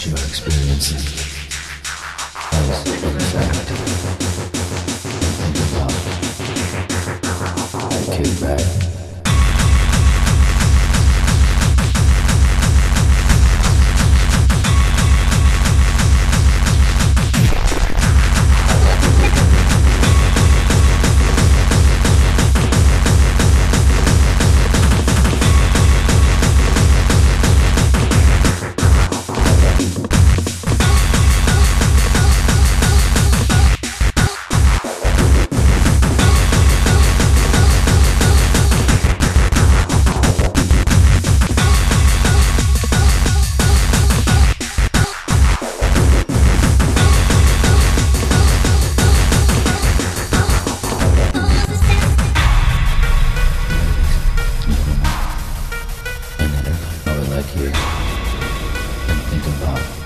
what you are experiencing is exactly the love that came back. here and think about